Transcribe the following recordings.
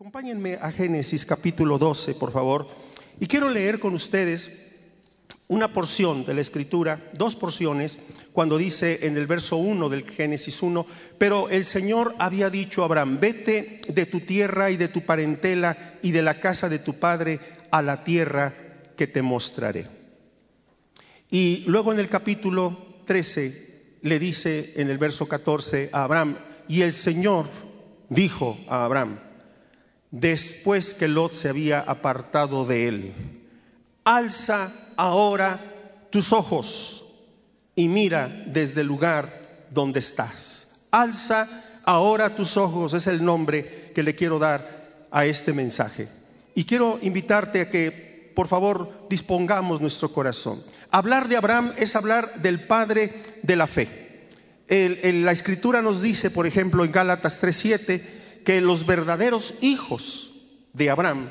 Acompáñenme a Génesis capítulo 12, por favor. Y quiero leer con ustedes una porción de la escritura, dos porciones, cuando dice en el verso 1 del Génesis 1, pero el Señor había dicho a Abraham, vete de tu tierra y de tu parentela y de la casa de tu padre a la tierra que te mostraré. Y luego en el capítulo 13 le dice en el verso 14 a Abraham, y el Señor dijo a Abraham, después que Lot se había apartado de él. Alza ahora tus ojos y mira desde el lugar donde estás. Alza ahora tus ojos, es el nombre que le quiero dar a este mensaje. Y quiero invitarte a que, por favor, dispongamos nuestro corazón. Hablar de Abraham es hablar del padre de la fe. la escritura nos dice, por ejemplo, en Gálatas 3:7, que los verdaderos hijos de Abraham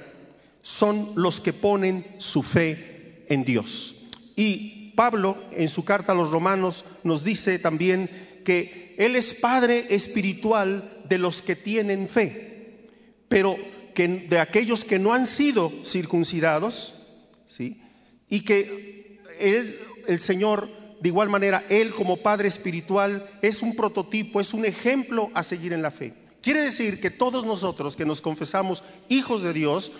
son los que ponen su fe en Dios. Y Pablo en su carta a los romanos nos dice también que Él es Padre espiritual de los que tienen fe, pero que de aquellos que no han sido circuncidados, ¿sí? y que Él, el Señor, de igual manera, Él como Padre espiritual es un prototipo, es un ejemplo a seguir en la fe. Quiere decir que todos nosotros que nos confesamos hijos de Dios,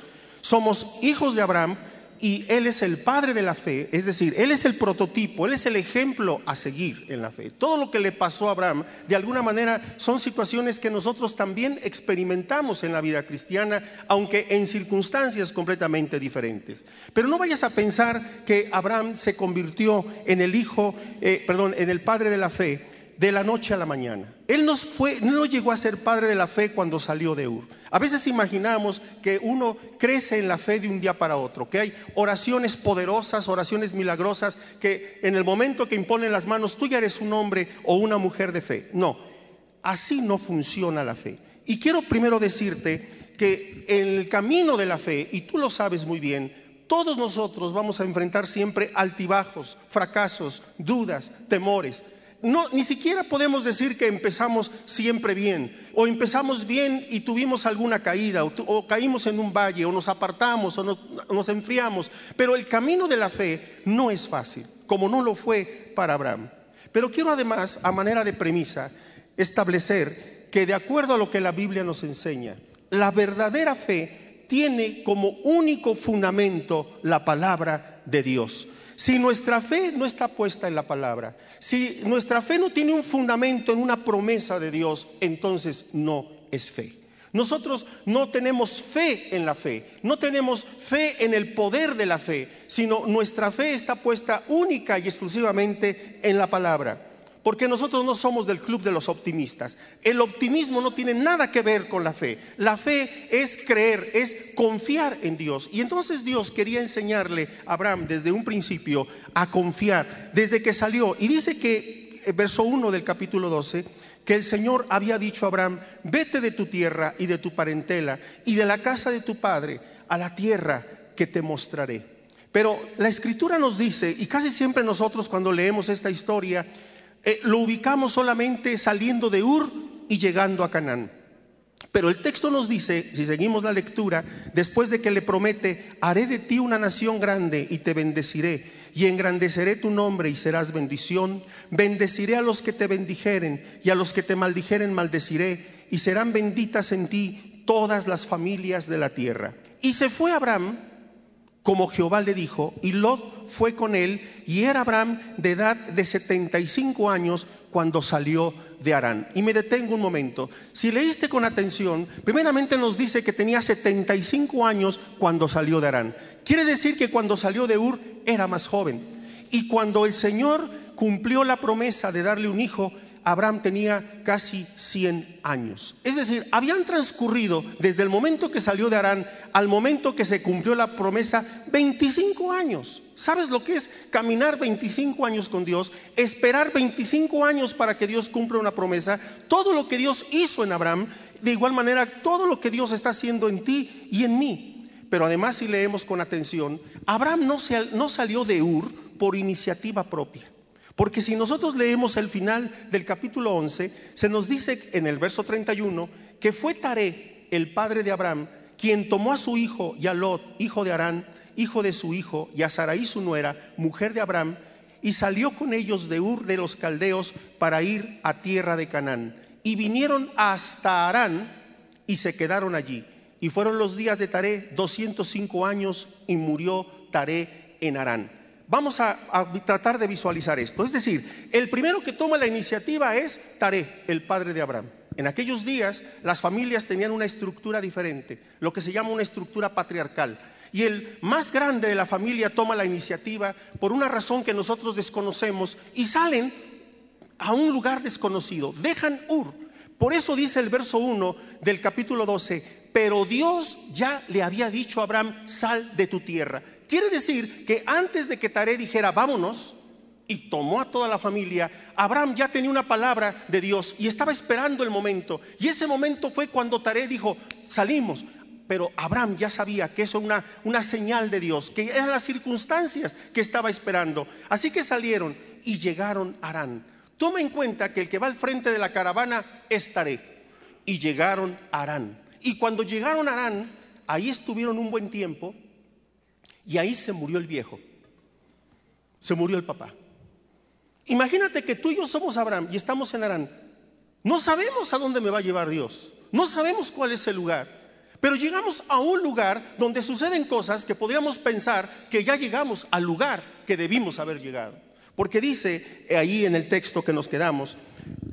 somos hijos de Abraham y Él es el padre de la fe, es decir, Él es el prototipo, Él es el ejemplo a seguir en la fe. Todo lo que le pasó a Abraham, de alguna manera, son situaciones que nosotros también experimentamos en la vida cristiana, aunque en circunstancias completamente diferentes. Pero no vayas a pensar que Abraham se convirtió en el hijo, eh, perdón, en el padre de la fe de la noche a la mañana. Él no, fue, no llegó a ser padre de la fe cuando salió de Ur. A veces imaginamos que uno crece en la fe de un día para otro, que hay oraciones poderosas, oraciones milagrosas, que en el momento que imponen las manos tú ya eres un hombre o una mujer de fe. No, así no funciona la fe. Y quiero primero decirte que en el camino de la fe, y tú lo sabes muy bien, todos nosotros vamos a enfrentar siempre altibajos, fracasos, dudas, temores no, ni siquiera podemos decir que empezamos siempre bien, o empezamos bien y tuvimos alguna caída, o, caímos en un valle, o nos apartamos, o nos, enfriamos. Pero el camino de la fe no es fácil, como no lo fue para Abraham. Pero quiero además, a manera de premisa, establecer que de acuerdo a lo que la Biblia nos enseña, la verdadera fe tiene como único fundamento la palabra de Dios. Si nuestra fe no está puesta en la palabra, si nuestra fe no tiene un fundamento en una promesa de Dios, entonces no es fe. Nosotros no tenemos fe en la fe, no tenemos fe en el poder de la fe, sino nuestra fe está puesta única y exclusivamente en la palabra. Porque nosotros no somos del club de los optimistas. El optimismo no tiene nada que ver con la fe. La fe es creer, es confiar en Dios. Y entonces Dios quería enseñarle a Abraham desde un principio a confiar, desde que salió. Y dice que, eh, verso 1 del capítulo 12, que el Señor había dicho a Abraham, vete de tu tierra y de tu parentela y de la casa de tu padre a la tierra que te mostraré. Pero la escritura nos dice, y casi siempre nosotros cuando leemos esta historia, eh, lo ubicamos solamente saliendo de Ur y llegando a Canaán. Pero el texto nos dice, si seguimos la lectura, después de que le promete, haré de ti una nación grande y te bendeciré, y engrandeceré tu nombre y serás bendición, bendeciré a los que te bendijeren, y a los que te maldijeren maldeciré, y serán benditas en ti todas las familias de la tierra. Y se fue Abraham como Jehová le dijo, y Lot fue con él, y era Abraham de edad de 75 años cuando salió de Arán. Y me detengo un momento. Si leíste con atención, primeramente nos dice que tenía 75 años cuando salió de Arán. Quiere decir que cuando salió de Ur era más joven. Y cuando el Señor cumplió la promesa de darle un hijo, Abraham tenía casi 100 años. Es decir, habían transcurrido desde el momento que salió de Arán al momento que se cumplió la promesa 25 años. ¿Sabes lo que es caminar 25 años con Dios? Esperar 25 años para que Dios cumpla una promesa. Todo lo que Dios hizo en Abraham, de igual manera, todo lo que Dios está haciendo en ti y en mí. Pero además, si leemos con atención, Abraham no, no salió de Ur por iniciativa propia. Porque si nosotros leemos el final del capítulo 11, se nos dice en el verso 31 que fue Taré, el padre de Abraham, quien tomó a su hijo y a Lot, hijo de Arán, hijo de su hijo, y a Sarai su nuera, mujer de Abraham, y salió con ellos de Ur de los Caldeos para ir a tierra de Canaán. Y vinieron hasta Arán y se quedaron allí. Y fueron los días de Taré 205 años y murió Taré en Arán. Vamos a, tratar de visualizar esto. Es decir, el primero que toma la iniciativa es Taré, el padre de Abraham. En aquellos días las familias tenían una estructura diferente, lo que se llama una estructura patriarcal. Y el más grande de la familia toma la iniciativa por una razón que nosotros desconocemos y salen a un lugar desconocido, dejan Ur. Por eso dice el verso 1 del capítulo 12, pero Dios ya le había dicho a Abraham, sal de tu tierra. Quiere decir que antes de que Taré dijera, vámonos, y tomó a toda la familia, Abraham ya tenía una palabra de Dios y estaba esperando el momento. Y ese momento fue cuando Taré dijo, salimos. Pero Abraham ya sabía que eso era una, una señal de Dios, que eran las circunstancias que estaba esperando. Así que salieron y llegaron a Arán. Toma en cuenta que el que va al frente de la caravana es Taré. Y llegaron a Arán. Y cuando llegaron a Arán, ahí estuvieron un buen tiempo y ahí se murió el viejo. Se murió el papá. Imagínate que tú y yo somos Abraham y estamos en Arán. No sabemos a dónde me va a llevar Dios. No sabemos cuál es el lugar. Pero llegamos a un lugar donde suceden cosas que podríamos pensar que ya llegamos al lugar que debimos haber llegado. Porque dice ahí en el texto que nos quedamos,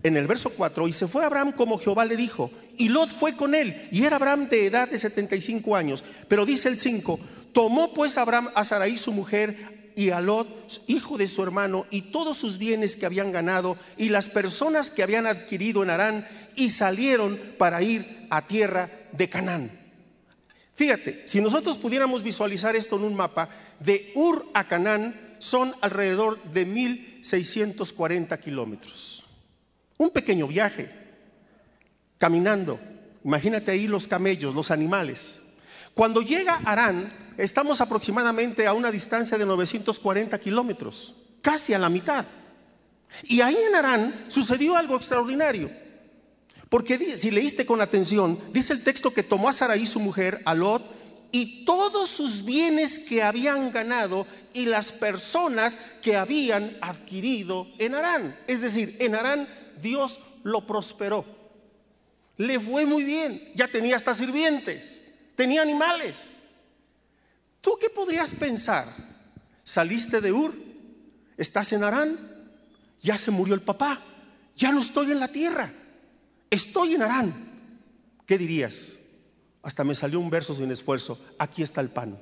en el verso 4, y se fue Abraham como Jehová le dijo, y Lot fue con él, y era Abraham de edad de 75 años. Pero dice el 5, tomó pues Abraham a Sarai su mujer y a Lot, hijo de su hermano, y todos sus bienes que habían ganado, y las personas que habían adquirido en Arán, y salieron para ir a tierra de Canaán. Fíjate, si nosotros pudiéramos visualizar esto en un mapa, de Ur a Canaán son alrededor de 1640 kilómetros. Un pequeño viaje, caminando. Imagínate ahí los camellos, los animales. Cuando llega Arán, estamos aproximadamente a una distancia de 940 kilómetros, casi a la mitad. Y ahí en Arán sucedió algo extraordinario. Porque si leíste con atención, dice el texto que tomó a Saraí su mujer, a Lot, y todos sus bienes que habían ganado y las personas que habían adquirido en Arán. Es decir, en Arán Dios lo prosperó. Le fue muy bien, ya tenía hasta sirvientes, tenía animales. ¿Tú qué podrías pensar? Saliste de Ur, estás en Arán, ya se murió el papá, ya no estoy en la tierra. Estoy en Arán. ¿Qué dirías? Hasta me salió un verso sin esfuerzo. Aquí está el pan.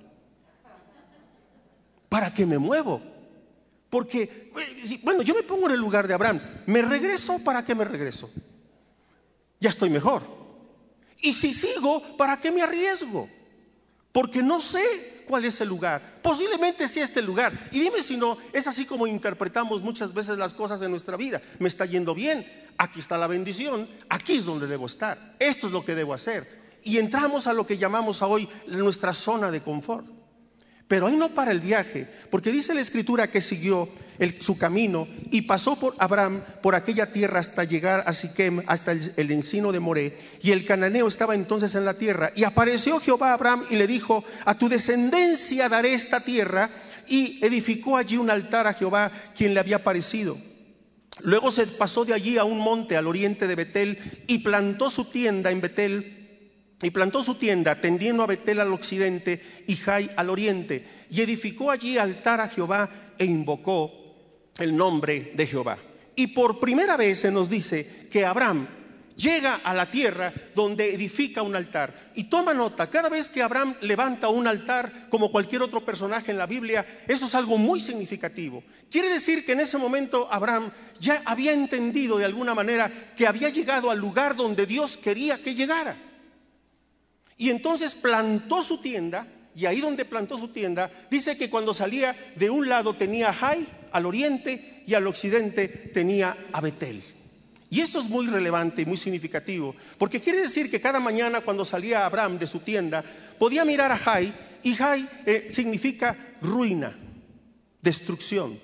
¿Para qué me muevo? Porque, eh, bueno, yo me pongo en el lugar de Abraham. ¿Me regreso? ¿Para qué me regreso? Ya estoy mejor. Y si sigo, ¿para qué me arriesgo? Porque no sé cuál es el lugar. Posiblemente sí este lugar. Y dime si no, es así como interpretamos muchas veces las cosas en nuestra vida. Me está yendo bien, aquí está la bendición, aquí es donde debo estar. Esto es lo que debo hacer. Y entramos a lo que llamamos hoy nuestra zona de confort. Pero ahí no para el viaje, porque dice la escritura que siguió su camino y pasó por Abraham por aquella tierra hasta llegar a Siquem, hasta el, encino de Moré. Y el cananeo estaba entonces en la tierra. Y apareció Jehová a Abraham y le dijo: A tu descendencia daré esta tierra. Y edificó allí un altar a Jehová, quien le había parecido. Luego se pasó de allí a un monte al oriente de Betel y plantó su tienda en Betel y plantó su tienda tendiendo a Betel al occidente y Jai al oriente, y edificó allí altar a Jehová e invocó el nombre de Jehová. Y por primera vez se nos dice que Abraham llega a la tierra donde edifica un altar. Y toma nota, cada vez que Abraham levanta un altar, como cualquier otro personaje en la Biblia, eso es algo muy significativo. Quiere decir que en ese momento Abraham ya había entendido de alguna manera que había llegado al lugar donde Dios quería que llegara. Y entonces plantó su tienda, y ahí donde plantó su tienda, dice que cuando salía de un lado tenía Jai al oriente y al occidente tenía a Betel. Y esto es muy relevante y muy significativo, porque quiere decir que cada mañana cuando salía Abraham de su tienda, podía mirar a Jai, y Jai eh, significa ruina, destrucción.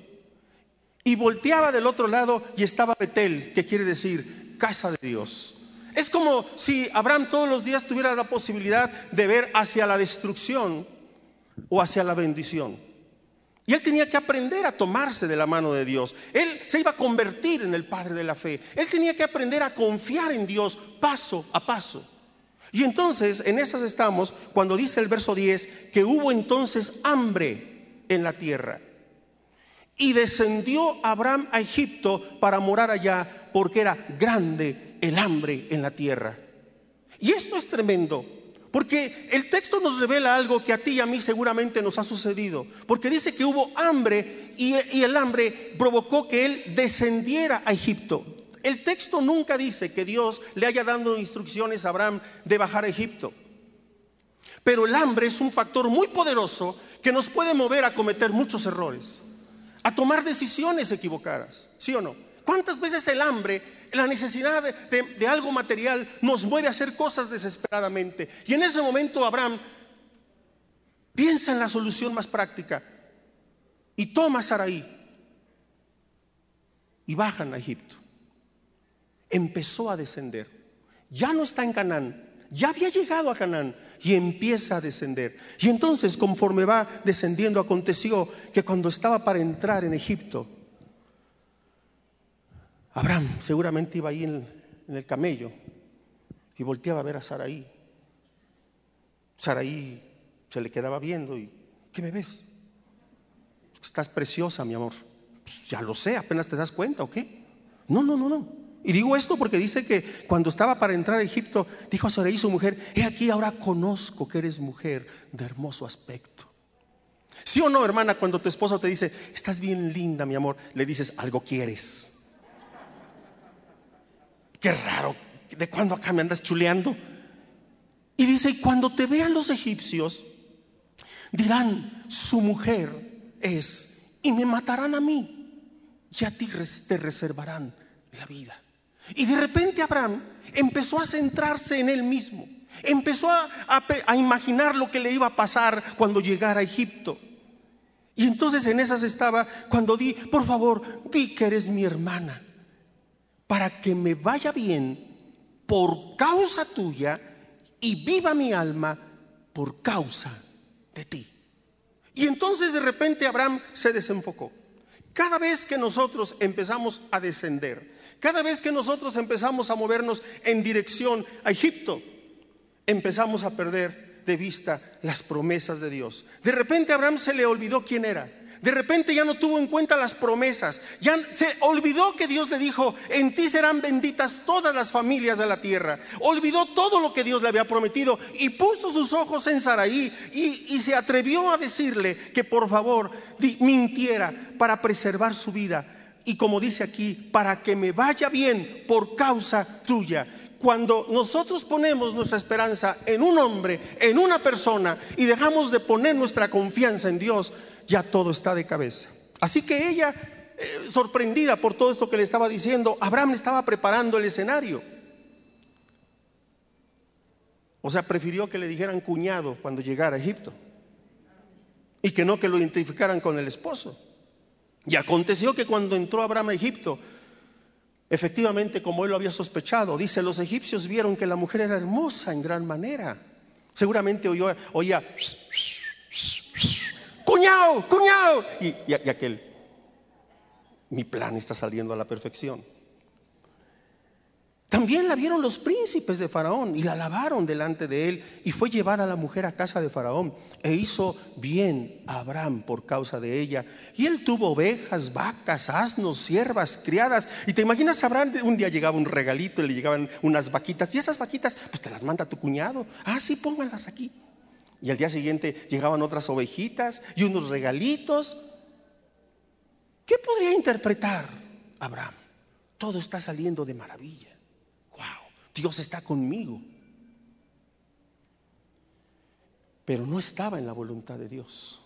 Y volteaba del otro lado y estaba Betel, que quiere decir casa de Dios. Es como si Abraham todos los días tuviera la posibilidad de ver hacia la destrucción o hacia la bendición. Y él tenía que aprender a tomarse de la mano de Dios. Él se iba a convertir en el padre de la fe. Él tenía que aprender a confiar en Dios paso a paso. Y entonces en esas estamos cuando dice el verso 10 que hubo entonces hambre en la tierra. Y descendió Abraham a Egipto para morar allá porque era grande el hambre en la tierra. Y esto es tremendo, porque el texto nos revela algo que a ti y a mí seguramente nos ha sucedido, porque dice que hubo hambre y, el hambre provocó que él descendiera a Egipto. El texto nunca dice que Dios le haya dado instrucciones a Abraham de bajar a Egipto. Pero el hambre es un factor muy poderoso que nos puede mover a cometer muchos errores a tomar decisiones equivocadas, ¿sí o no? ¿Cuántas veces el hambre, la necesidad de, algo material nos mueve a hacer cosas desesperadamente? Y en ese momento Abraham piensa en la solución más práctica y toma a Saraí y bajan a Egipto. Empezó a descender. Ya no está en Canaán, ya había llegado a Canaán y empieza a descender. Y entonces, conforme va descendiendo, aconteció que cuando estaba para entrar en Egipto, Abraham seguramente iba ahí en, el camello y volteaba a ver a Saraí. Saraí se le quedaba viendo y, ¿qué me ves? Estás preciosa, mi amor. Pues ya lo sé, apenas te das cuenta, ¿o qué? No, no, no, no. Y digo esto porque dice que cuando estaba para entrar a Egipto, dijo a Sarai su mujer, he aquí ahora conozco que eres mujer de hermoso aspecto. ¿Sí o no, hermana, cuando tu esposo te dice, estás bien linda, mi amor, le dices, algo quieres? Qué raro, ¿de cuándo acá me andas chuleando? Y dice, y cuando te vean los egipcios, dirán, su mujer es, y me matarán a mí, y a ti te reservarán la vida. Y de repente Abraham empezó a centrarse en él mismo. Empezó a, imaginar lo que le iba a pasar cuando llegara a Egipto. Y entonces en esas estaba cuando di, por favor, di que eres mi hermana, para que me vaya bien por causa tuya y viva mi alma por causa de ti. Y entonces de repente Abraham se desenfocó. Cada vez que nosotros empezamos a descender, cada vez que nosotros empezamos a movernos en dirección a Egipto, empezamos a perder de vista las promesas de Dios. De repente Abraham se le olvidó quién era. De repente ya no tuvo en cuenta las promesas. Ya se olvidó que Dios le dijo, en ti serán benditas todas las familias de la tierra. Olvidó todo lo que Dios le había prometido y puso sus ojos en Saraí y, y se atrevió a decirle que por favor mintiera para preservar su vida y como dice aquí, para que me vaya bien por causa tuya. Cuando nosotros ponemos nuestra esperanza en un hombre, en una persona, y dejamos de poner nuestra confianza en Dios, ya todo está de cabeza. Así que ella, eh, sorprendida por todo esto que le estaba diciendo, Abraham estaba preparando el escenario. O sea, prefirió que le dijeran cuñado cuando llegara a Egipto y que no que lo identificaran con el esposo. Y aconteció que cuando entró Abraham a Egipto, efectivamente como él lo había sospechado, dice, los egipcios vieron que la mujer era hermosa en gran manera. Seguramente oyó, oía, cuñado, cuñado. Y, aquel, mi plan está saliendo a la perfección. También la vieron los príncipes de Faraón y la lavaron delante de él y fue llevada la mujer a casa de Faraón e hizo bien a Abraham por causa de ella. Y él tuvo ovejas, vacas, asnos, siervas, criadas. Y te imaginas, Abraham, un día llegaba un regalito y le llegaban unas vaquitas y esas vaquitas pues te las manda tu cuñado. Ah, sí, pónganlas aquí. Y al día siguiente llegaban otras ovejitas y unos regalitos. ¿Qué podría interpretar Abraham? Todo está saliendo de maravilla. Dios está conmigo. Pero no estaba en la voluntad de Dios.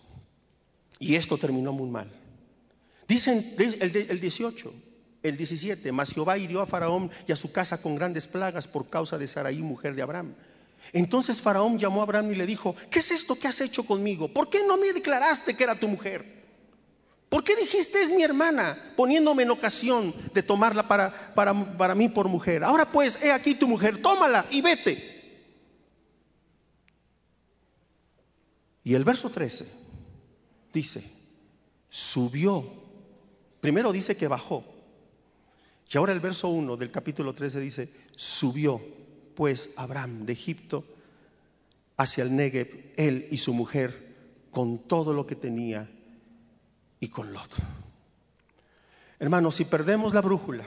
Y esto terminó muy mal. Dicen el, 18, el 17, mas Jehová hirió a Faraón y a su casa con grandes plagas por causa de Saraí, mujer de Abraham. Entonces Faraón llamó a Abraham y le dijo, ¿qué es esto que has hecho conmigo? ¿Por qué no me declaraste que era tu mujer? ¿Por qué dijiste es mi hermana, poniéndome en ocasión de tomarla para, para, para mí por mujer? Ahora pues, he aquí tu mujer, tómala y vete. Y el verso 13 dice, subió. Primero dice que bajó. Y ahora el verso 1 del capítulo 13 dice, subió pues Abraham de Egipto hacia el Negev, él y su mujer, con todo lo que tenía y con Lot. Hermanos, si perdemos la brújula,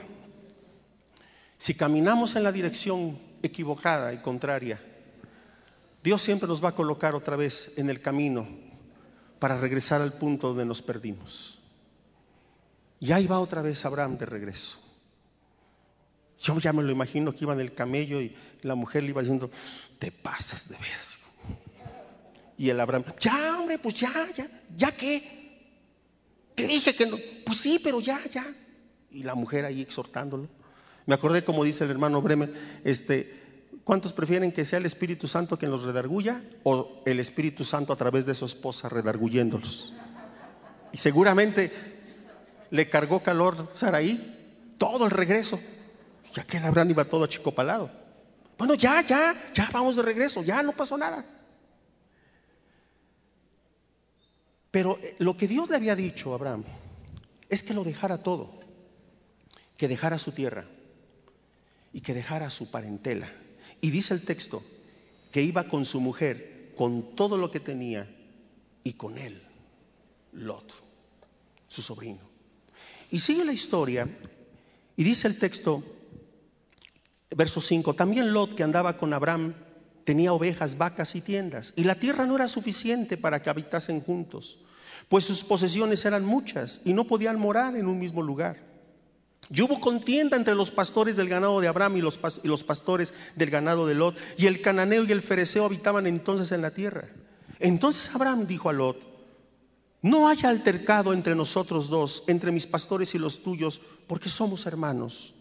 si caminamos en la dirección equivocada y contraria, Dios siempre nos va a colocar otra vez en el camino para regresar al punto donde nos perdimos. Y ahí va otra vez Abraham de regreso. Yo ya me lo imagino que iba en el camello y la mujer le iba diciendo, te pasas de vez. Y el Abraham, ya hombre, pues ya, ya, ya qué. Te dije que no. Pues sí, pero ya, ya. Y la mujer ahí exhortándolo. Me acordé como dice el hermano Bremen, este, ¿Cuántos prefieren que sea el Espíritu Santo quien los redarguya o el Espíritu Santo a través de su esposa redarguyéndolos? Y seguramente le cargó calor Saraí todo el regreso. Ya que el Abraham iba todo achicopalado. Bueno, ya, ya, ya vamos de regreso, ya no pasó nada. Pero eh, lo que Dios le había dicho a Abraham es que lo dejara todo, que dejara su tierra y que dejara su parentela y dice el texto que iba con su mujer, con todo lo que tenía, y con él, Lot, su sobrino. Y sigue la historia, y dice el texto, verso 5, también Lot que andaba con Abraham tenía ovejas, vacas y tiendas, y la tierra no era suficiente para que habitasen juntos, pues sus posesiones eran muchas y no podían morar en un mismo lugar. Y hubo contienda entre los pastores del ganado de Abraham y los, pastores del ganado de Lot. Y el cananeo y el fereceo habitaban entonces en la tierra. Entonces Abraham dijo a Lot, no haya altercado entre nosotros dos, entre mis pastores y los tuyos, porque somos hermanos.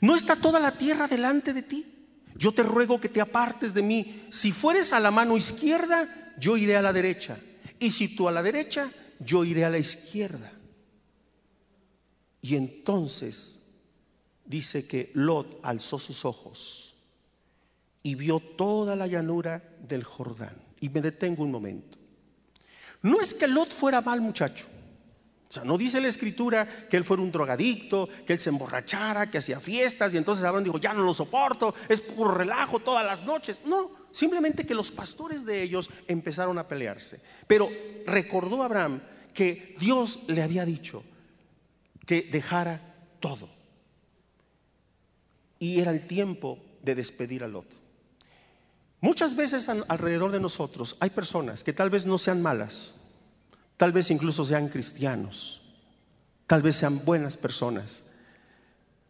¿No está toda la tierra delante de ti? Yo te ruego que te apartes de mí. Si fueres a la mano izquierda, yo iré a la derecha. Y si tú a la derecha, yo iré a la izquierda. Y entonces dice que Lot alzó sus ojos y vio toda la llanura del Jordán. Y me detengo un momento. No es que Lot fuera mal muchacho. O sea, no dice la escritura que él fuera un drogadicto, que él se emborrachara, que hacía fiestas y entonces Abraham dijo, ya no lo soporto, es puro relajo todas las noches. No, simplemente que los pastores de ellos empezaron a pelearse. Pero recordó Abraham que Dios le había dicho, que dejara todo. Y era el tiempo de despedir a Lot. Muchas veces alrededor de nosotros hay personas que tal vez no sean malas, tal vez incluso sean cristianos, tal vez sean buenas personas,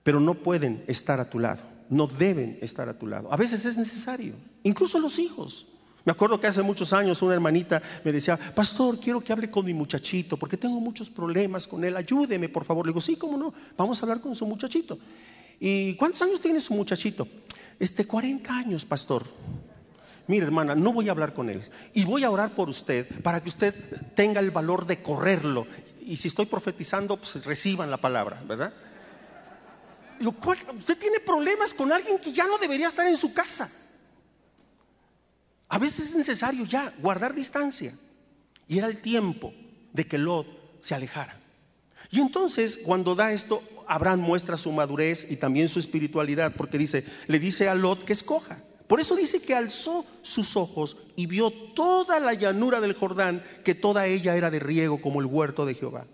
pero no pueden estar a tu lado, no deben estar a tu lado. A veces es necesario, incluso los hijos. Me acuerdo que hace muchos años una hermanita me decía, pastor, quiero que hable con mi muchachito, porque tengo muchos problemas con él, ayúdeme, por favor. Le digo, sí, cómo no, vamos a hablar con su muchachito. ¿Y cuántos años tiene su muchachito? Este, 40 años, pastor. Mire, hermana, no voy a hablar con él. Y voy a orar por usted para que usted tenga el valor de correrlo. Y si estoy profetizando, pues reciban la palabra, ¿verdad? Usted tiene problemas con alguien que ya no debería estar en su casa. A veces es necesario ya guardar distancia. Y era el tiempo de que Lot se alejara. Y entonces cuando da esto, Abraham muestra su madurez y también su espiritualidad, porque dice, le dice a Lot que escoja. Por eso dice que alzó sus ojos y vio toda la llanura del Jordán, que toda ella era de riego como el huerto de Jehová,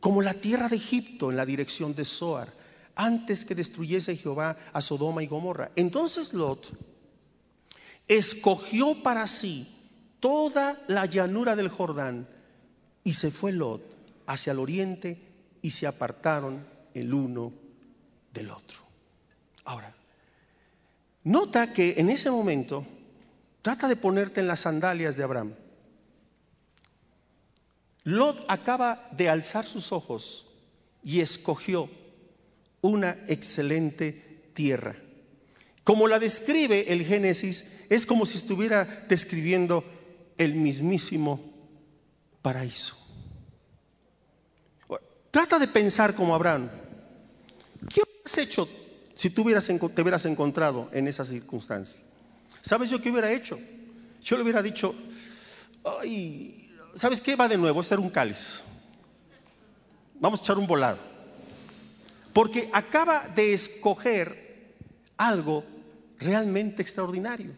como la tierra de Egipto en la dirección de Zoar, antes que destruyese Jehová a Sodoma y Gomorra. Entonces Lot escogió para sí toda la llanura del Jordán y se fue Lot hacia el oriente y se apartaron el uno del otro. Ahora, nota que en ese momento trata de ponerte en las sandalias de Abraham. Lot acaba de alzar sus ojos y escogió una excelente tierra. Como la describe el Génesis, es como si estuviera describiendo el mismísimo paraíso. Trata de pensar como Abraham. ¿Qué hubieras hecho si tú hubieras, te hubieras encontrado en esa circunstancia? ¿Sabes yo qué hubiera hecho? Yo le hubiera dicho, ay, ¿sabes qué? Va de nuevo, a un cáliz. Vamos a echar un volado. Porque acaba de escoger algo realmente extraordinario.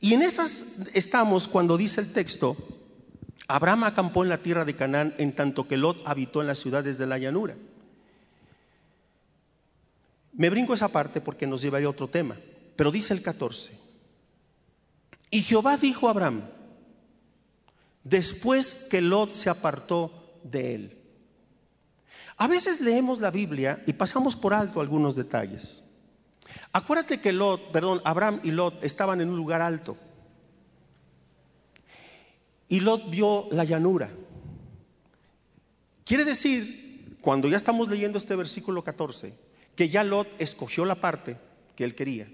Y en esas estamos cuando dice el texto, Abraham acampó en la tierra de Canaán en tanto que Lot habitó en las ciudades de la llanura. Me brinco esa parte porque nos llevaría a otro tema, pero dice el 14. Y Jehová dijo a Abraham, después que Lot se apartó de él. A veces leemos la Biblia y pasamos por alto algunos detalles. Acuérdate que Lot, perdón, Abraham y Lot estaban en un lugar alto. Y Lot vio la llanura. Quiere decir, cuando ya estamos leyendo este versículo 14, que ya Lot escogió la parte que él quería.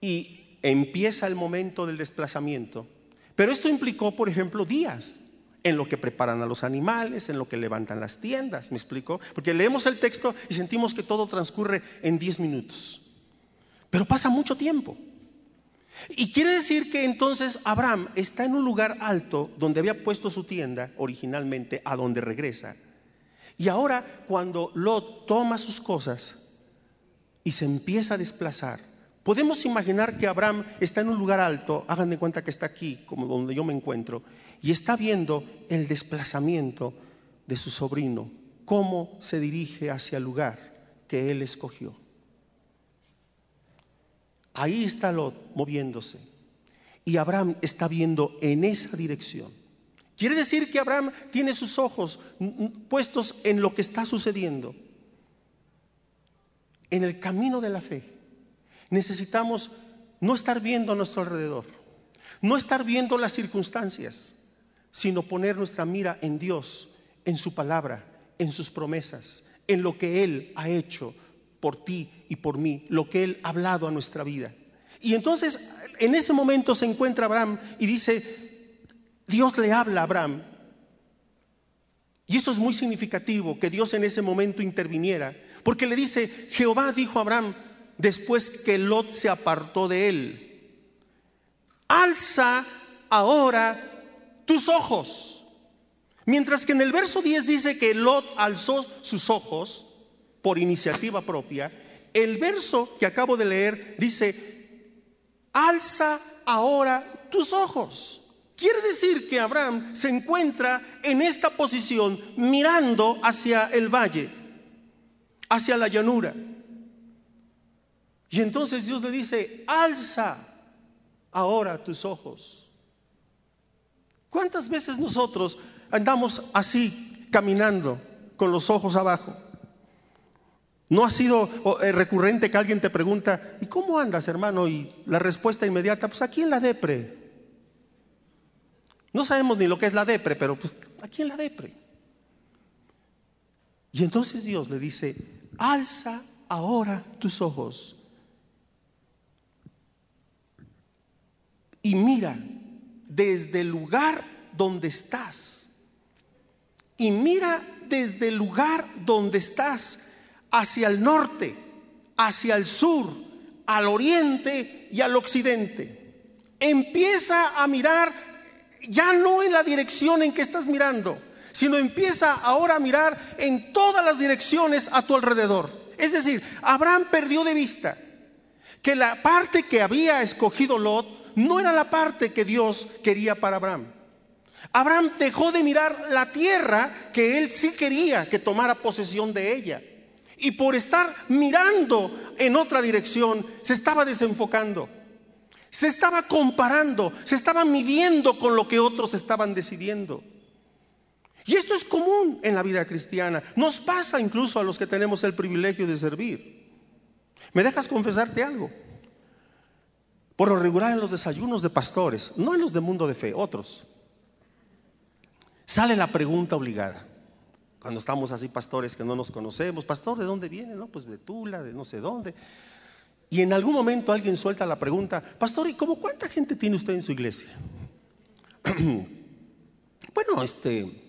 Y empieza el momento del desplazamiento. Pero esto implicó, por ejemplo, días en lo que preparan a los animales, en lo que levantan las tiendas, ¿me explico? Porque leemos el texto y sentimos que todo transcurre en 10 minutos. Pero pasa mucho tiempo. Y quiere decir que entonces Abraham está en un lugar alto donde había puesto su tienda originalmente, a donde regresa. Y ahora cuando Lot toma sus cosas y se empieza a desplazar, podemos imaginar que Abraham está en un lugar alto, hagan de cuenta que está aquí, como donde yo me encuentro, y está viendo el desplazamiento de su sobrino, cómo se dirige hacia el lugar que él escogió. Ahí está Lot moviéndose. Y Abraham está viendo en esa dirección. Quiere decir que Abraham tiene sus ojos puestos en lo que está sucediendo. En el camino de la fe. Necesitamos no estar viendo a nuestro alrededor. No estar viendo las circunstancias, sino poner nuestra mira en Dios, en su palabra, en sus promesas, en lo que Él ha hecho por ti y por mí, lo que Él ha hablado a nuestra vida. Y entonces en ese momento se encuentra Abraham y dice, Dios le habla a Abraham. Y eso es muy significativo, que Dios en ese momento interviniera, porque le dice, Jehová dijo a Abraham, después que Lot se apartó de él, alza ahora tus ojos. Mientras que en el verso 10 dice que Lot alzó sus ojos, por iniciativa propia, el verso que acabo de leer dice, alza ahora tus ojos. Quiere decir que Abraham se encuentra en esta posición mirando hacia el valle, hacia la llanura. Y entonces Dios le dice, alza ahora tus ojos. ¿Cuántas veces nosotros andamos así, caminando, con los ojos abajo? ¿No ha sido eh, recurrente que alguien te pregunta, ¿y cómo andas, hermano? Y la respuesta inmediata, pues aquí en la depre. No sabemos ni lo que es la depre, pero pues aquí en la depre. Y entonces Dios le dice, alza ahora tus ojos y mira desde el lugar donde estás. Y mira desde el lugar donde estás hacia el norte, hacia el sur, al oriente y al occidente. Empieza a mirar ya no en la dirección en que estás mirando, sino empieza ahora a mirar en todas las direcciones a tu alrededor. Es decir, Abraham perdió de vista que la parte que había escogido Lot no era la parte que Dios quería para Abraham. Abraham dejó de mirar la tierra que él sí quería que tomara posesión de ella. Y por estar mirando en otra dirección, se estaba desenfocando. Se estaba comparando, se estaba midiendo con lo que otros estaban decidiendo. Y esto es común en la vida cristiana. Nos pasa incluso a los que tenemos el privilegio de servir. ¿Me dejas confesarte algo? Por lo regular en los desayunos de pastores, no en los de mundo de fe, otros, sale la pregunta obligada cuando estamos así pastores que no nos conocemos, pastor, ¿de dónde viene? No, pues de Tula, de no sé dónde. Y en algún momento alguien suelta la pregunta, pastor, ¿y cómo cuánta gente tiene usted en su iglesia? bueno, este,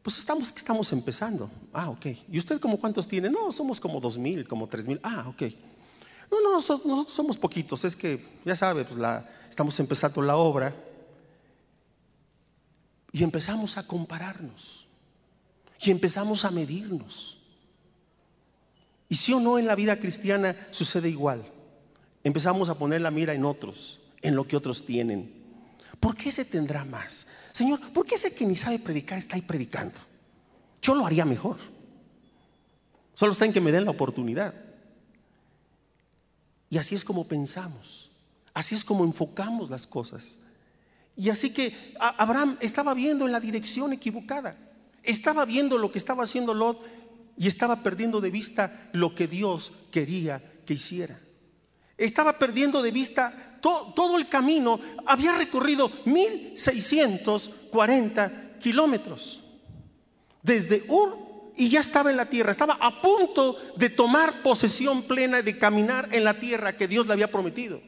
Pues estamos, estamos empezando. Ah, ok. ¿Y usted como cuántos tiene? No, somos como dos mil, como tres mil. Ah, ok. No, no, nosotros somos poquitos. Es que, ya sabe, pues la, estamos empezando la obra. Y empezamos a compararnos. Y empezamos a medirnos. Y si o no en la vida cristiana sucede igual. Empezamos a poner la mira en otros, en lo que otros tienen. ¿Por qué se tendrá más? Señor, ¿por qué ese que ni sabe predicar está ahí predicando? Yo lo haría mejor. Solo está en que me den la oportunidad. Y así es como pensamos. Así es como enfocamos las cosas. Y así que Abraham estaba viendo en la dirección equivocada. Estaba viendo lo que estaba haciendo Lot y estaba perdiendo de vista lo que Dios quería que hiciera. Estaba perdiendo de vista todo el camino. Había recorrido 1640 kilómetros desde Ur y ya estaba en la tierra. Estaba a punto de tomar posesión plena de caminar en la tierra que Dios le había prometido.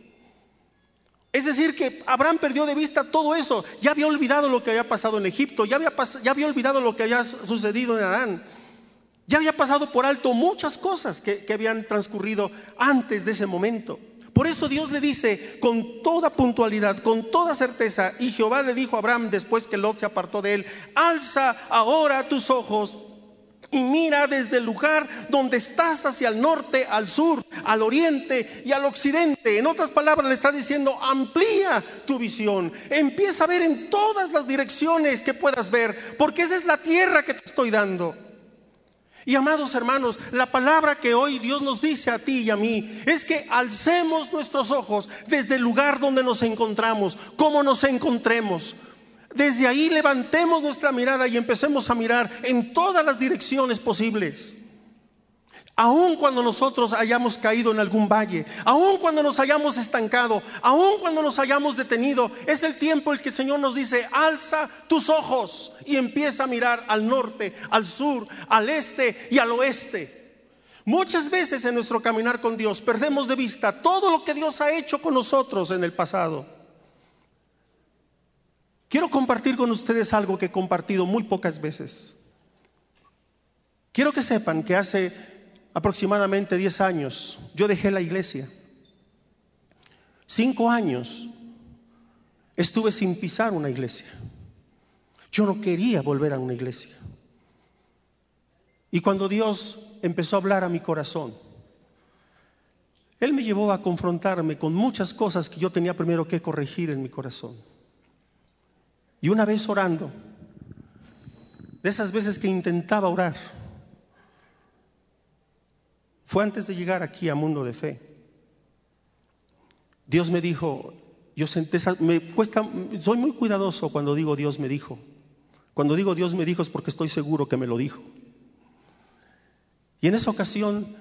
Es decir, que Abraham perdió de vista todo eso. Ya había olvidado lo que había pasado en Egipto, ya había, ya había olvidado lo que había sucedido en Arán. Ya había pasado por alto muchas cosas que, habían transcurrido antes de ese momento. Por eso Dios le dice con toda puntualidad, con toda certeza, y Jehová le dijo a Abraham después que Lot se apartó de él, alza ahora tus ojos y mira desde el lugar donde estás hacia el norte, al sur, al oriente y al occidente. En otras palabras, le está diciendo, amplía tu visión. Empieza a ver en todas las direcciones que puedas ver, porque esa es la tierra que te estoy dando. Y amados hermanos, la palabra que hoy Dios nos dice a ti y a mí es que alcemos nuestros ojos desde el lugar donde nos encontramos, como nos encontremos. Desde ahí levantemos nuestra mirada y empecemos a mirar en todas las direcciones posibles. Aun cuando nosotros hayamos caído en algún valle, aun cuando nos hayamos estancado, aun cuando nos hayamos detenido, es el tiempo el que el Señor nos dice, alza tus ojos y empieza a mirar al norte, al sur, al este y al oeste. Muchas veces en nuestro caminar con Dios perdemos de vista todo lo que Dios ha hecho con nosotros en el pasado. Quiero compartir con ustedes algo que he compartido muy pocas veces. Quiero que sepan que hace aproximadamente 10 años yo dejé la iglesia. Cinco años estuve sin pisar una iglesia. Yo no quería volver a una iglesia. Y cuando Dios empezó a hablar a mi corazón, Él me llevó a confrontarme con muchas cosas que yo tenía primero que corregir en mi corazón. Y una vez orando, de esas veces que intentaba orar, fue antes de llegar aquí a Mundo de Fe. Dios me dijo, yo senté, me cuesta, soy muy cuidadoso cuando digo Dios me dijo. Cuando digo Dios me dijo es porque estoy seguro que me lo dijo. Y en esa ocasión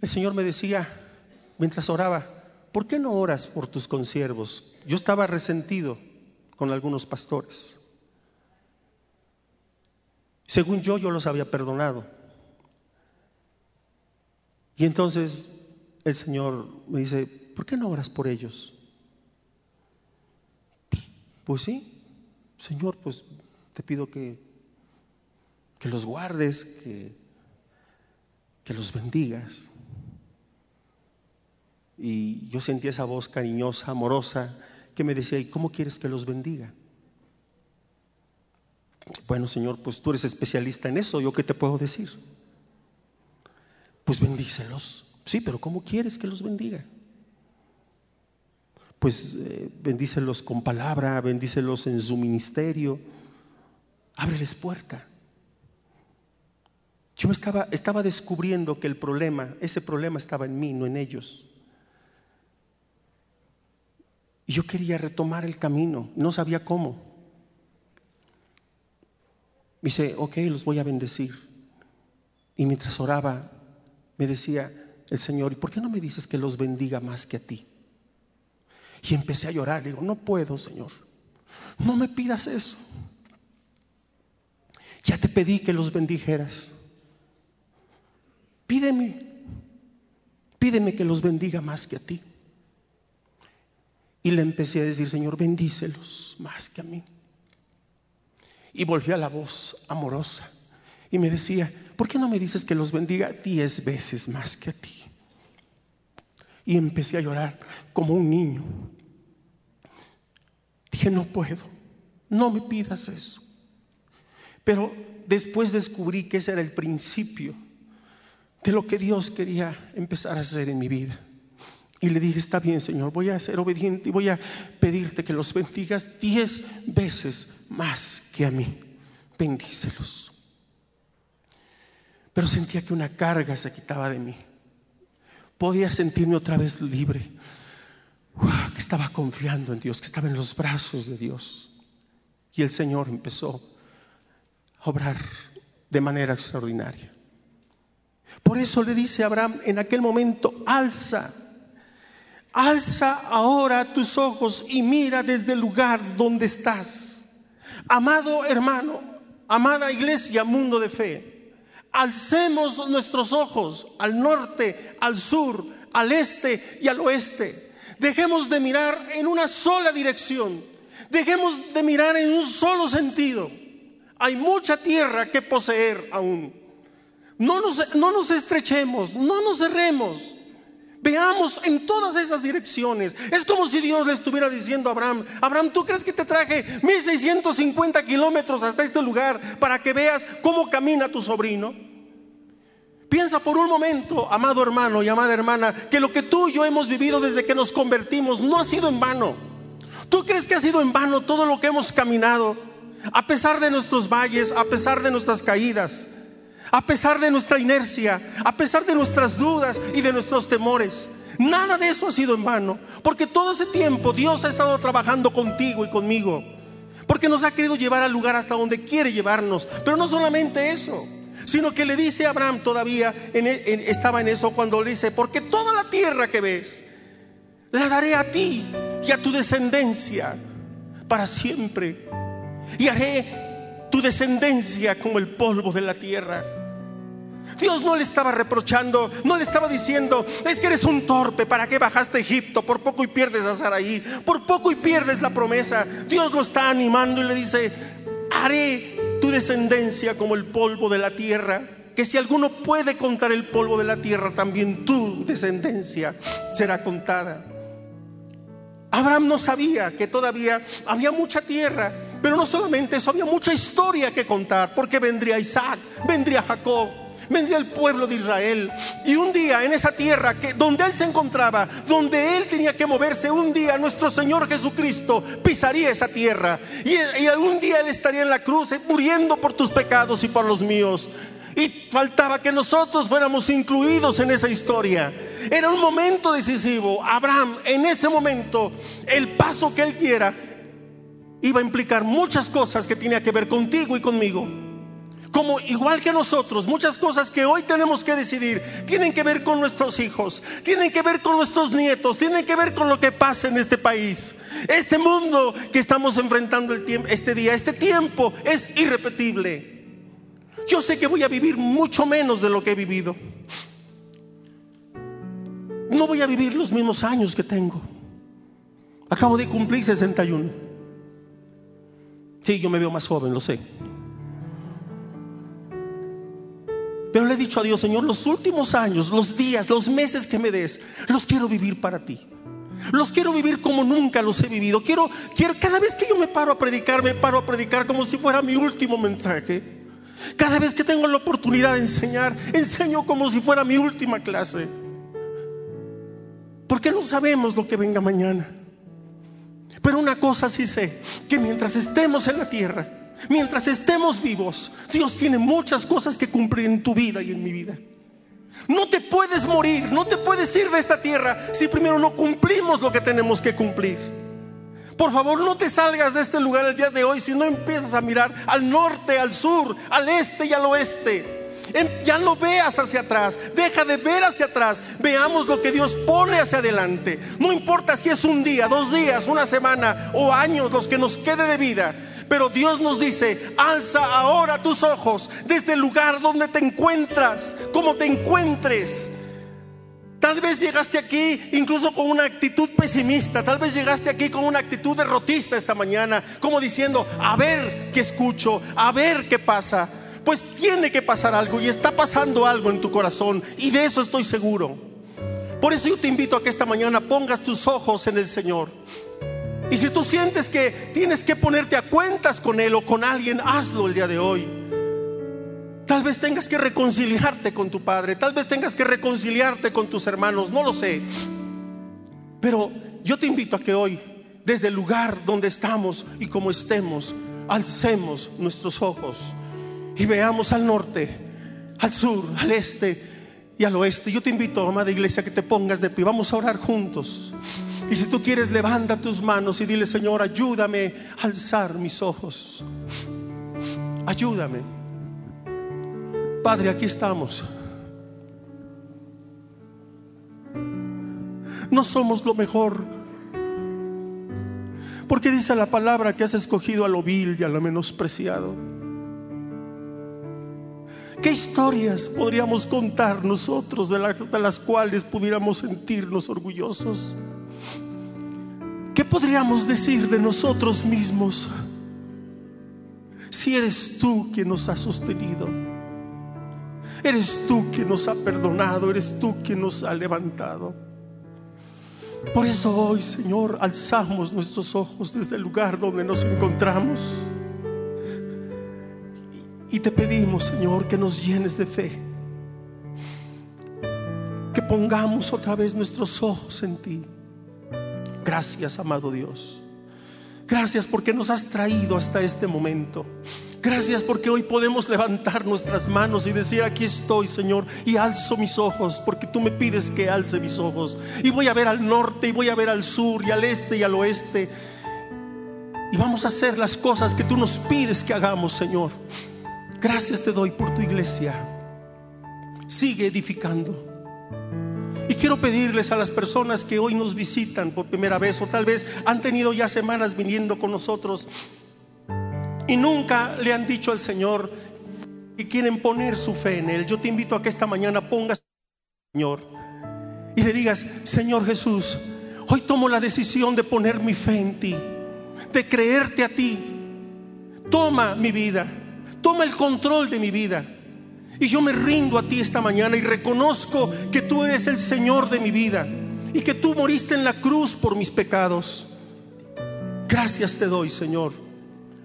el Señor me decía, mientras oraba, ¿por qué no oras por tus consiervos? Yo estaba resentido con algunos pastores. Según yo, yo los había perdonado. Y entonces el Señor me dice, ¿por qué no oras por ellos? Pues sí, Señor, pues te pido que, que los guardes, que, que los bendigas. Y yo sentí esa voz cariñosa, amorosa, que me decía, ¿y cómo quieres que los bendiga? Bueno, Señor, pues tú eres especialista en eso, ¿yo qué te puedo decir? Pues bendícelos. Sí, pero ¿cómo quieres que los bendiga? Pues eh, bendícelos con palabra, bendícelos en su ministerio, ábreles puerta. Yo estaba, estaba descubriendo que el problema, ese problema estaba en mí, no en ellos. Y yo quería retomar el camino, no sabía cómo. Dice, ok, los voy a bendecir. Y mientras oraba, me decía el Señor, ¿y por qué no me dices que los bendiga más que a ti? Y empecé a llorar, le digo, no puedo, Señor, no me pidas eso. Ya te pedí que los bendijeras. Pídeme, pídeme que los bendiga más que a ti. Y le empecé a decir, Señor, bendícelos más que a mí. Y volvió a la voz amorosa. Y me decía, ¿por qué no me dices que los bendiga diez veces más que a ti? Y empecé a llorar como un niño. Dije, no puedo, no me pidas eso. Pero después descubrí que ese era el principio de lo que Dios quería empezar a hacer en mi vida. Y le dije, está bien, Señor, voy a ser obediente y voy a pedirte que los bendigas diez veces más que a mí. Bendícelos. Pero sentía que una carga se quitaba de mí. Podía sentirme otra vez libre. que estaba confiando en Dios, que estaba en los brazos de Dios. Y el Señor empezó a obrar de manera extraordinaria. Por eso le dice a Abraham en aquel momento, alza Alza ahora tus ojos y mira desde el lugar donde estás. Amado hermano, amada iglesia, mundo de fe, alcemos nuestros ojos al norte, al sur, al este y al oeste. Dejemos de mirar en una sola dirección. Dejemos de mirar en un solo sentido. Hay mucha tierra que poseer aún. No nos, no nos estrechemos, no nos cerremos. Veamos en todas esas direcciones. Es como si Dios le estuviera diciendo a Abraham, Abraham, ¿tú crees que te traje 1650 kilómetros hasta este lugar para que veas cómo camina tu sobrino? Piensa por un momento, amado hermano y amada hermana, que lo que tú y yo hemos vivido desde que nos convertimos no ha sido en vano. ¿Tú crees que ha sido en vano todo lo que hemos caminado? A pesar de nuestros valles, a pesar de nuestras caídas, a pesar de nuestra inercia, a pesar de nuestras dudas y de nuestros temores. Nada de eso ha sido en vano, porque todo ese tiempo Dios ha estado trabajando contigo y conmigo, porque nos ha querido llevar al lugar hasta donde quiere llevarnos. Pero no solamente eso, sino que le dice a Abraham todavía, e, estaba en eso cuando le dice, porque toda la tierra que ves, la daré a ti y a tu descendencia para siempre. Y haré tu descendencia como el polvo de la tierra. Dios no le estaba reprochando, no le estaba diciendo, es que eres un torpe, ¿para qué bajaste a Egipto? Por poco y pierdes a Saraí, por poco y pierdes la promesa. Dios lo está animando y le dice, haré tu descendencia como el polvo de la tierra, que si alguno puede contar el polvo de la tierra, también tu descendencia será contada. Abraham no sabía que todavía había mucha tierra, pero no solamente eso, había mucha historia que contar, porque vendría Isaac, vendría Jacob vendría el pueblo de Israel. Y un día en esa tierra que, donde él se encontraba, donde él tenía que moverse, un día nuestro Señor Jesucristo pisaría esa tierra. Y, y algún día él estaría en la cruz eh, muriendo por tus pecados y por los míos. Y faltaba que nosotros fuéramos incluidos en esa historia. Era un momento decisivo. Abraham, en ese momento, el paso que él quiera iba a implicar muchas cosas que tenía que ver contigo y conmigo como igual que nosotros, muchas cosas que hoy tenemos que decidir tienen que ver con nuestros hijos, tienen que ver con nuestros nietos, tienen que ver con lo que pasa en este país. Este mundo que estamos enfrentando el tiempo, este día, este tiempo es irrepetible. Yo sé que voy a vivir mucho menos de lo que he vivido. No voy a vivir los mismos años que tengo. Acabo de cumplir 61. Sí, yo me veo más joven, lo sé. Pero le he dicho a Dios, Señor, los últimos años, los días, los meses que me des, los quiero vivir para ti. Los quiero vivir como nunca los he vivido. Quiero, quiero, cada vez que yo me paro a predicar, me paro a predicar como si fuera mi último mensaje. Cada vez que tengo la oportunidad de enseñar, enseño como si fuera mi última clase. Porque no sabemos lo que venga mañana. Pero una cosa sí sé, que mientras estemos en la tierra, Mientras estemos vivos, Dios tiene muchas cosas que cumplir en tu vida y en mi vida. No te puedes morir, no te puedes ir de esta tierra si primero no cumplimos lo que tenemos que cumplir. Por favor, no te salgas de este lugar el día de hoy si no empiezas a mirar al norte, al sur, al este y al oeste. Em, ya no veas hacia atrás, deja de ver hacia atrás. Veamos lo que Dios pone hacia adelante. No importa si es un día, dos días, una semana o años los que nos quede de vida. Pero Dios nos dice, alza ahora tus ojos desde el lugar donde te encuentras, como te encuentres. Tal vez llegaste aquí incluso con una actitud pesimista, tal vez llegaste aquí con una actitud derrotista esta mañana, como diciendo, a ver qué escucho, a ver qué pasa. Pues tiene que pasar algo y está pasando algo en tu corazón y de eso estoy seguro. Por eso yo te invito a que esta mañana pongas tus ojos en el Señor. Y si tú sientes que tienes que ponerte a cuentas con Él o con alguien, hazlo el día de hoy. Tal vez tengas que reconciliarte con tu padre, tal vez tengas que reconciliarte con tus hermanos, no lo sé. Pero yo te invito a que hoy, desde el lugar donde estamos y como estemos, alcemos nuestros ojos y veamos al norte, al sur, al este y al oeste. Yo te invito, amada iglesia, que te pongas de pie. Vamos a orar juntos. Y si tú quieres, levanta tus manos y dile, Señor, ayúdame a alzar mis ojos. Ayúdame. Padre, aquí estamos. No somos lo mejor. Porque dice la palabra que has escogido a lo vil y a lo menospreciado. ¿Qué historias podríamos contar nosotros de, las cuales pudiéramos sentirnos orgullosos? ¿Qué podríamos decir de nosotros mismos si eres tú quien nos ha sostenido? Eres tú quien nos ha perdonado, eres tú quien nos ha levantado. Por eso hoy, Señor, alzamos nuestros ojos desde el lugar donde nos encontramos y te pedimos, Señor, que nos llenes de fe. Que pongamos otra vez nuestros ojos en ti. Gracias, amado Dios. Gracias porque nos has traído hasta este momento. Gracias porque hoy podemos levantar nuestras manos y decir, aquí estoy, Señor, y alzo mis ojos, porque tú me pides que alce mis ojos. Y voy a ver al norte, y voy a ver al sur, y al este, y al oeste. Y vamos a hacer las cosas que tú nos pides que hagamos, Señor. Gracias te doy por tu iglesia. Sigue edificando. Y quiero pedirles a las personas que hoy nos visitan por primera vez o tal vez han tenido ya semanas viniendo con nosotros y nunca le han dicho al Señor que quieren poner su fe en Él. Yo te invito a que esta mañana pongas Señor y le digas, Señor Jesús, hoy tomo la decisión de poner mi fe en ti, de creerte a ti. Toma mi vida, toma el control de mi vida. Y yo me rindo a ti esta mañana y reconozco que tú eres el Señor de mi vida y que tú moriste en la cruz por mis pecados. Gracias te doy, Señor.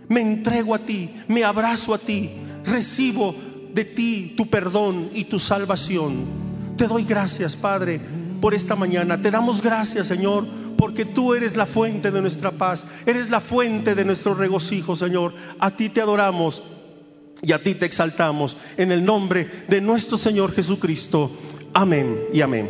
Me entrego a ti, me abrazo a ti, recibo de ti tu perdón y tu salvación. Te doy gracias, Padre, por esta mañana. Te damos gracias, Señor, porque tú eres la fuente de nuestra paz, eres la fuente de nuestro regocijo, Señor. A ti te adoramos y a ti te exaltamos en el nombre de nuestro Señor Jesucristo. Amén y amén.